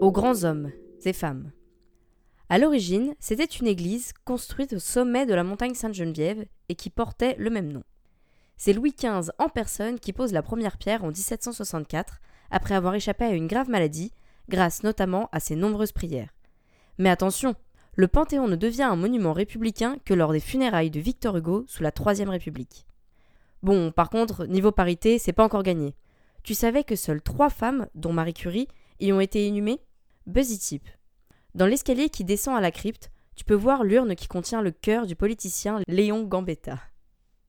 aux grands hommes et femmes. À l'origine, c'était une église construite au sommet de la montagne Sainte-Geneviève et qui portait le même nom. C'est Louis XV en personne qui pose la première pierre en 1764, après avoir échappé à une grave maladie, grâce notamment à ses nombreuses prières. Mais attention, le Panthéon ne devient un monument républicain que lors des funérailles de Victor Hugo sous la Troisième République. Bon, par contre, niveau parité, c'est pas encore gagné. Tu savais que seules trois femmes, dont Marie Curie, y ont été inhumées Buzzy. Dans l'escalier qui descend à la crypte, tu peux voir l'urne qui contient le cœur du politicien Léon Gambetta.